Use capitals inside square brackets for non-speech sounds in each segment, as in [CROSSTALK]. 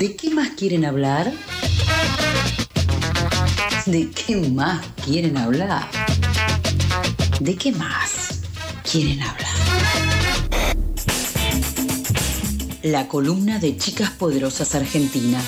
¿De qué más quieren hablar? ¿De qué más quieren hablar? ¿De qué más quieren hablar? La columna de Chicas Poderosas Argentina.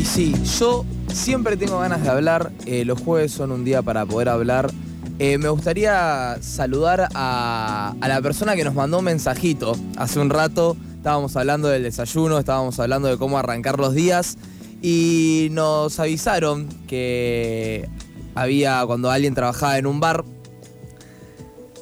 Y sí, yo siempre tengo ganas de hablar. eh, los jueves son un día para poder hablar. Eh, me gustaría saludar a, a la persona que nos mandó un mensajito hace un rato. Estábamos hablando del desayuno, estábamos hablando de cómo arrancar los días y nos avisaron que había cuando alguien trabajaba en un bar,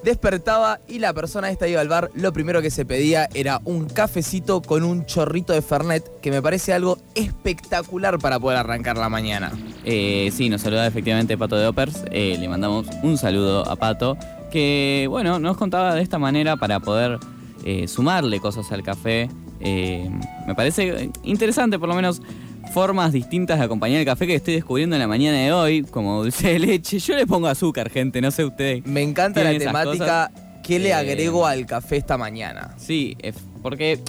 despertaba y la persona esta iba al bar, lo primero que se pedía era un cafecito con un chorrito de Fernet, que me parece algo espectacular para poder arrancar la mañana. Eh, sí, nos saluda efectivamente Pato de Opers. Eh, le mandamos un saludo a Pato, que bueno, nos contaba de esta manera para poder eh, sumarle cosas al café. Me parece interesante, por lo menos, formas distintas de acompañar el café que estoy descubriendo en la mañana de hoy, como dulce de leche. Yo le pongo azúcar, gente, no sé ustedes. Me encanta la ¿Tienen esas temática, ¿qué le agrego al café esta mañana? Sí, porque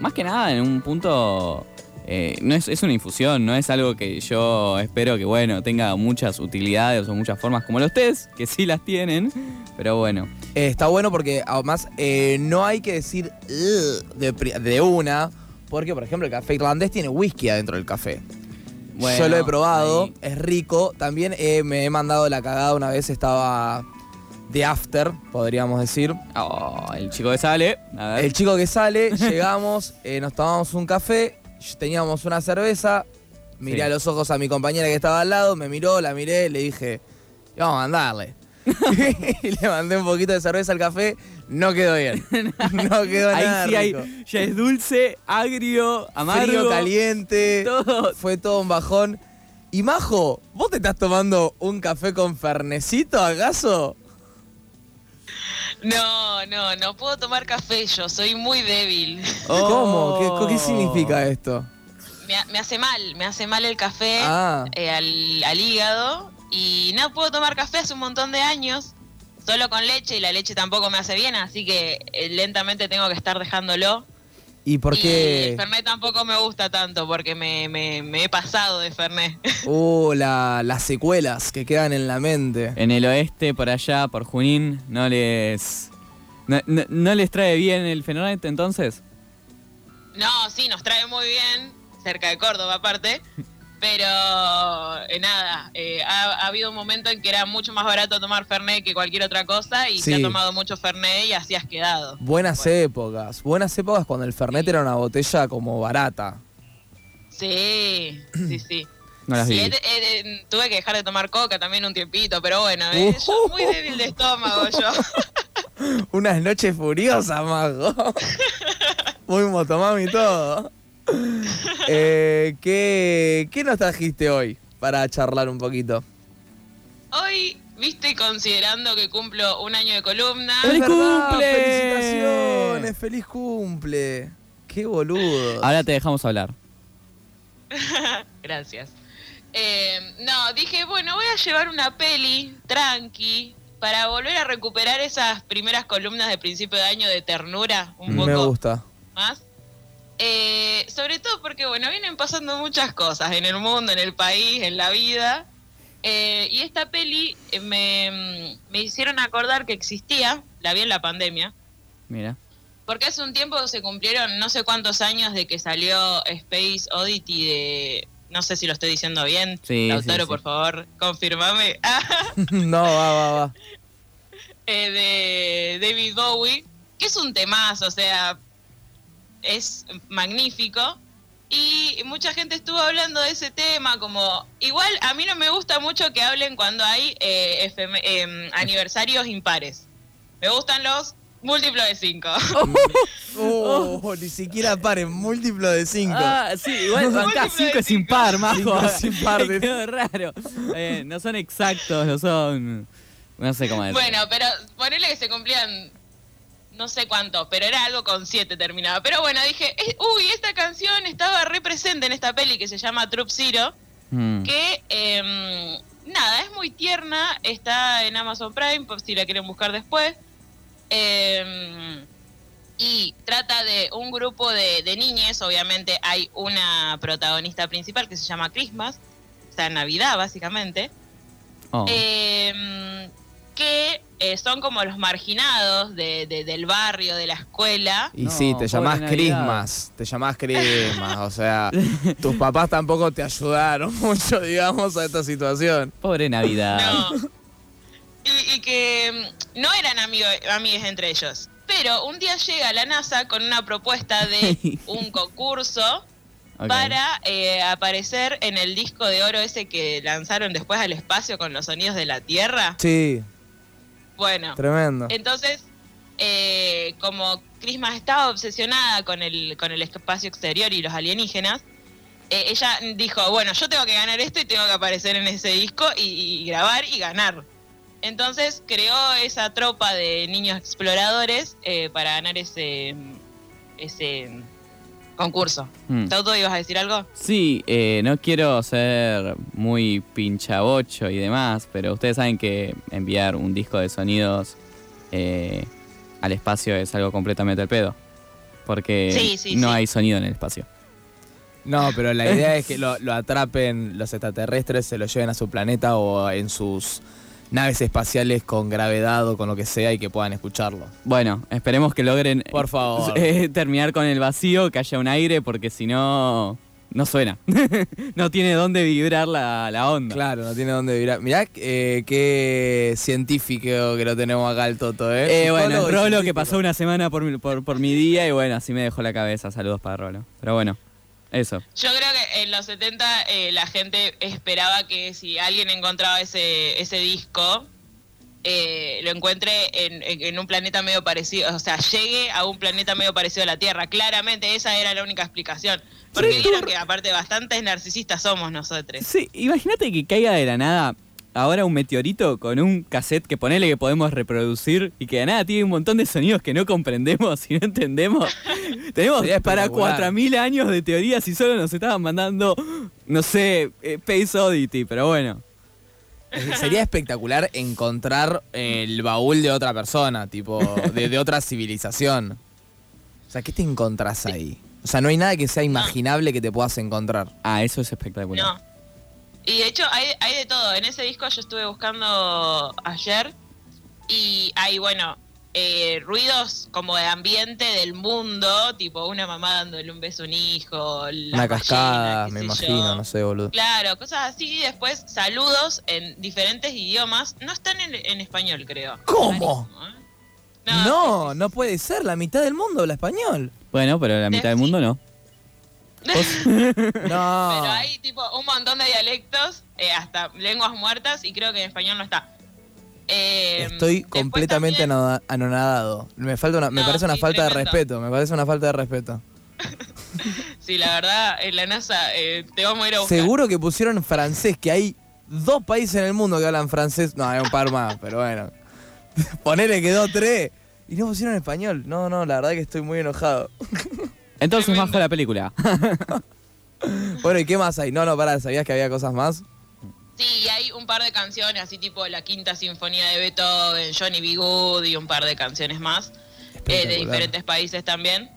más que nada en un punto eh, no es, es una infusión, no es algo que yo espero que bueno tenga muchas utilidades o muchas formas como los tés, que sí las tienen, pero bueno. Eh, está bueno porque además eh, no hay que decir de, una, porque por ejemplo el café irlandés tiene whisky adentro del café. Bueno, Yo lo he probado, ahí- es rico. También me he mandado la cagada una vez, estaba de after, podríamos decir. Oh, el chico que sale, a ver. El chico que sale, [LAUGHS] llegamos, nos tomamos un café, teníamos una cerveza, miré Sí. a los ojos a mi compañera que estaba al lado, me miró, la miré, le dije, vamos a mandarle. [LAUGHS] [LAUGHS] y le mandé un poquito de cerveza al café, no quedó bien. [LAUGHS] No quedó Ahí nada sí hay, rico. ya es dulce, agrio, amargo. Frío, caliente, todo. fue todo un bajón. Y Majo, ¿vos te estás tomando un café con fernecito acaso? No, no, no puedo tomar café yo, soy muy débil. ¿Cómo? ¿Qué, Oh. ¿Qué significa esto? Me, ha- me hace mal, me hace mal el café Ah. eh, al, al hígado y no puedo tomar café hace un montón de años, solo con leche y la leche tampoco me hace bien, así que eh, lentamente tengo que estar dejándolo. ¿Y por Y qué? el Fernet tampoco me gusta tanto porque me, me- me he pasado de Fernet. [LAUGHS] Uh, la- las secuelas que quedan en la mente. En el oeste, por allá, por Junín, no les. No, no- no les trae bien el Fernet entonces? No, sí, nos trae muy bien, cerca de Córdoba aparte, [LAUGHS] pero eh, nada, eh, ha, ha habido un momento en que era mucho más barato tomar Fernet que cualquier otra cosa y se Sí. ha tomado mucho Fernet y así has quedado. Buenas Bueno. épocas. Buenas épocas cuando el Fernet era una botella como barata. Sí, sí, sí. [CLEARS THROAT] No las Sí, vi. tuve que dejar de tomar coca también un tiempito, pero bueno, eh, yo muy débil de estómago yo. [LAUGHS] Unas noches furiosas, mago. [LAUGHS] Muy motomami y todo. Eh, ¿qué, ¿Qué nos trajiste hoy para charlar un poquito? Hoy, viste, considerando que cumplo un año de columna, ¡Feliz verdad, cumple! ¡Felicitaciones! ¡Feliz cumple! ¡Qué boludo! Ahora te dejamos hablar. [LAUGHS] Gracias. Eh, no, dije, bueno, voy a llevar una peli tranqui para volver a recuperar esas primeras columnas de principio de año de ternura, un poco Me gusta. más. Eh, sobre todo porque, bueno, vienen pasando muchas cosas en el mundo, en el país, en la vida. Eh, y esta peli eh, me, me hicieron acordar que existía, la vi en la pandemia, Mira. porque hace un tiempo se cumplieron no sé cuántos años de que salió Space Oddity de... No sé si lo estoy diciendo bien. Sí, Lautaro, sí, sí. por favor, confirmame. [LAUGHS] no, va, va, va. [LAUGHS] Eh, de David Bowie, que es un temazo, o sea, es magnífico. Y mucha gente estuvo hablando de ese tema, como igual a mí no me gusta mucho que hablen cuando hay eh, FM em, aniversarios impares. Me gustan los múltiplos de 5. [LAUGHS] Oh, ni siquiera paren, múltiplo de 5. Ah, sí, igual [LAUGHS] acá Múltiplo 5 de es cinco. impar, majo. Cinco es impar, [LAUGHS] Me quedó raro. Eh, no son exactos, no son. No sé cómo decir. bueno, pero ponele que se cumplían no sé cuánto, pero era algo con 7 terminaba. Pero bueno, dije, eh, uy, esta canción estaba re presente en esta peli que se llama Troop Zero. Mm. que eh, nada, es muy tierna, está en Amazon Prime, por si la quieren buscar después. Eh, y trata de un grupo de, de niñes, obviamente hay una protagonista principal que se llama Christmas, o sea, Navidad básicamente, Oh. eh, que eh, son como los marginados de- de- del barrio, de la escuela. Y No, sí, te llamás. Christmas, te llamás Christmas, o sea, tus papás tampoco te ayudaron [LAUGHS] mucho, digamos, a esta situación. Pobre Navidad. No. Y, y que mm, no eran amigos amigues entre ellos. Pero un día llega la NASA con una propuesta de [LAUGHS] un concurso para eh, aparecer en el disco de oro ese que lanzaron después al espacio con los sonidos de la Tierra. Sí, Bueno, tremendo. entonces, eh, como Christmas estaba obsesionada con el, con el espacio exterior y los alienígenas, eh, ella dijo, bueno, yo tengo que ganar esto y tengo que aparecer en ese disco y, y grabar y ganar. Entonces creó esa tropa de niños exploradores eh, para ganar ese, ese concurso. Mm. ¿Tauto ibas a decir algo? Sí, eh, no quiero ser muy pinchabocho y demás, pero ustedes saben que enviar un disco de sonidos eh, al espacio es algo completamente al pedo. Porque Sí, sí, no sí. hay sonido en el espacio. No, pero la idea es que [LAUGHS] lo, lo atrapen los extraterrestres, se lo lleven a su planeta o en sus naves espaciales con gravedad o con lo que sea y que puedan escucharlo. Bueno, esperemos que logren Por favor. [LAUGHS] eh, terminar con el vacío, que haya un aire, porque si no, no suena. [LAUGHS] no tiene dónde vibrar la, la onda. Claro, no tiene dónde virar. Mirá eh, qué científico que lo tenemos acá el Toto, ¿eh? Eh, bueno, Rolo que pasó una semana por, por mi día y bueno, así me dejó la cabeza. Saludos para Rolo. Pero bueno, eso. Yo creo que en los 70 eh, la gente esperaba que si alguien encontraba ese, ese disco, eh, lo encuentre en, en- en un planeta medio parecido, o sea, llegue a un planeta medio parecido a la Tierra. Claramente esa era la única explicación. Porque Sí, vieron que aparte bastantes narcisistas somos nosotros. Sí, imagínate que caiga de la nada ahora un meteorito con un cassette que ponele que podemos reproducir y que de nada tiene un montón de sonidos que no comprendemos y no entendemos. [LAUGHS] Tenemos Sería para espectacular. 4.000 años de teorías y solo nos estaban mandando, no sé, eh, Space Oddity, pero bueno. Sería espectacular encontrar el baúl de otra persona, tipo, de, de otra civilización. O sea, ¿qué te encontrás ahí? O sea, no hay nada que sea imaginable que te puedas encontrar. Ah, eso es espectacular. No. Y de hecho hay, hay de todo. En ese disco yo estuve buscando ayer y hay, bueno, eh, ruidos como de ambiente del mundo, tipo una mamá dándole un beso a un hijo, la Una cascada, me imagino, yo. no sé, boludo. Claro, cosas así. Y después saludos en diferentes idiomas. No están en, en español, creo. ¿Cómo? ¿eh? No, sí, no puede ser, la mitad del mundo habla español. Bueno, pero la mitad del mundo no. [LAUGHS] No. Pero hay tipo un montón de dialectos, eh, hasta lenguas muertas, y creo que en español no está. Eh, Estoy completamente también- anonadado. Me falta una, me No, parece una sí, falta de respeto, me parece una falta de respeto. [LAUGHS] Sí, la verdad, en la NASA eh, te vamos a ir a buscar. Seguro que pusieron francés, que hay dos países en el mundo que hablan francés. No, hay un par más, [LAUGHS] pero bueno. Ponele que dos, tres. Y no pusieron español. No, no, la verdad que estoy muy enojado. Entonces Tremendo. bajo la película. [LAUGHS] Bueno, ¿y qué más hay? No, no, pará, ¿sabías que había cosas más? Sí, y hay un par de canciones, así tipo la quinta sinfonía de Beethoven, Johnny B. Good y un par de canciones más, eh, de diferentes países también.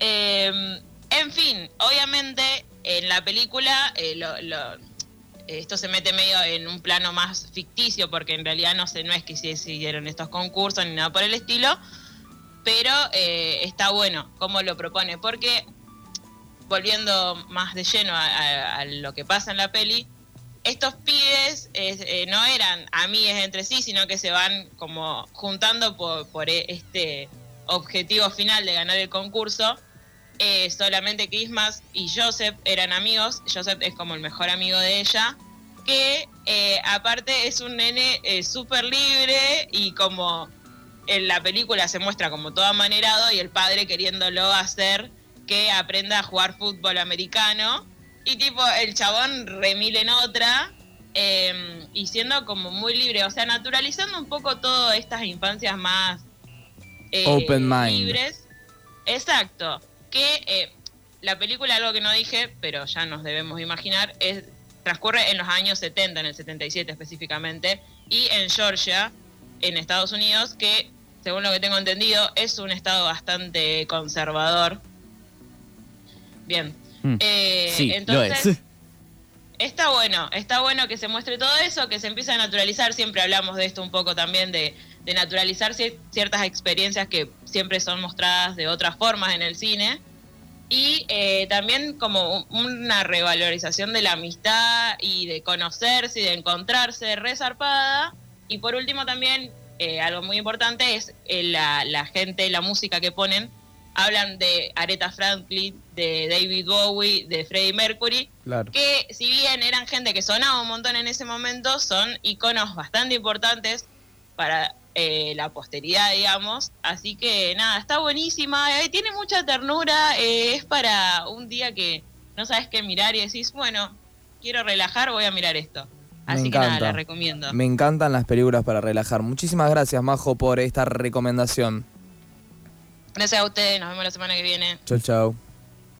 Eh, en fin, obviamente en la película eh, lo- lo- esto se mete medio en un plano más ficticio porque en realidad no sé, no es que se siguieron estos concursos ni nada por el estilo, pero eh, está bueno cómo lo propone, porque volviendo más de lleno a, lo que pasa en la peli, estos pibes eh, no eran amigues entre sí, sino que se van como juntando por, e- este objetivo final de ganar el concurso. Eh, solamente Christmas y Joseph eran amigos. Joseph es como el mejor amigo de ella. Que aparte es un nene eh, súper libre y como en la película se muestra como todo amanerado y el padre queriéndolo hacer que aprenda a jugar fútbol americano. Y tipo, el chabón remil en otra. eh, y siendo como muy libre, o sea, naturalizando un poco todas estas infancias más eh, Open mind. libres. Exacto. Que eh, la película, algo que no dije, pero ya nos debemos imaginar, es transcurre en los años 70, en el 77 específicamente, y en Georgia, en Estados Unidos, que según lo que tengo entendido es un estado bastante conservador. Bien. Mm. Eh, sí, lo entonces, es. Está bueno, está bueno que se muestre todo eso, que se empiece a naturalizar. Siempre hablamos de esto un poco también, de, de naturalizar cier- ciertas experiencias que siempre son mostradas de otras formas en el cine. Y eh, también como un- una revalorización de la amistad y de conocerse y de encontrarse resarpada. Y por último también, eh, algo muy importante es eh, la, la gente, la música que ponen. Hablan de Aretha Franklin, de David Bowie, de Freddie Mercury, Claro. que si bien eran gente que sonaba un montón en ese momento, son iconos bastante importantes para eh, la posteridad, digamos. Así que nada, está buenísima, eh, tiene mucha ternura, eh, es para un día que no sabes qué mirar y decís, bueno, quiero relajar, voy a mirar esto. Me Así que nada, encanta. la recomiendo. Me encantan las películas para relajar. Muchísimas gracias, Majo, por esta recomendación. Gracias a ustedes, nos vemos la semana que viene. Chau, chau.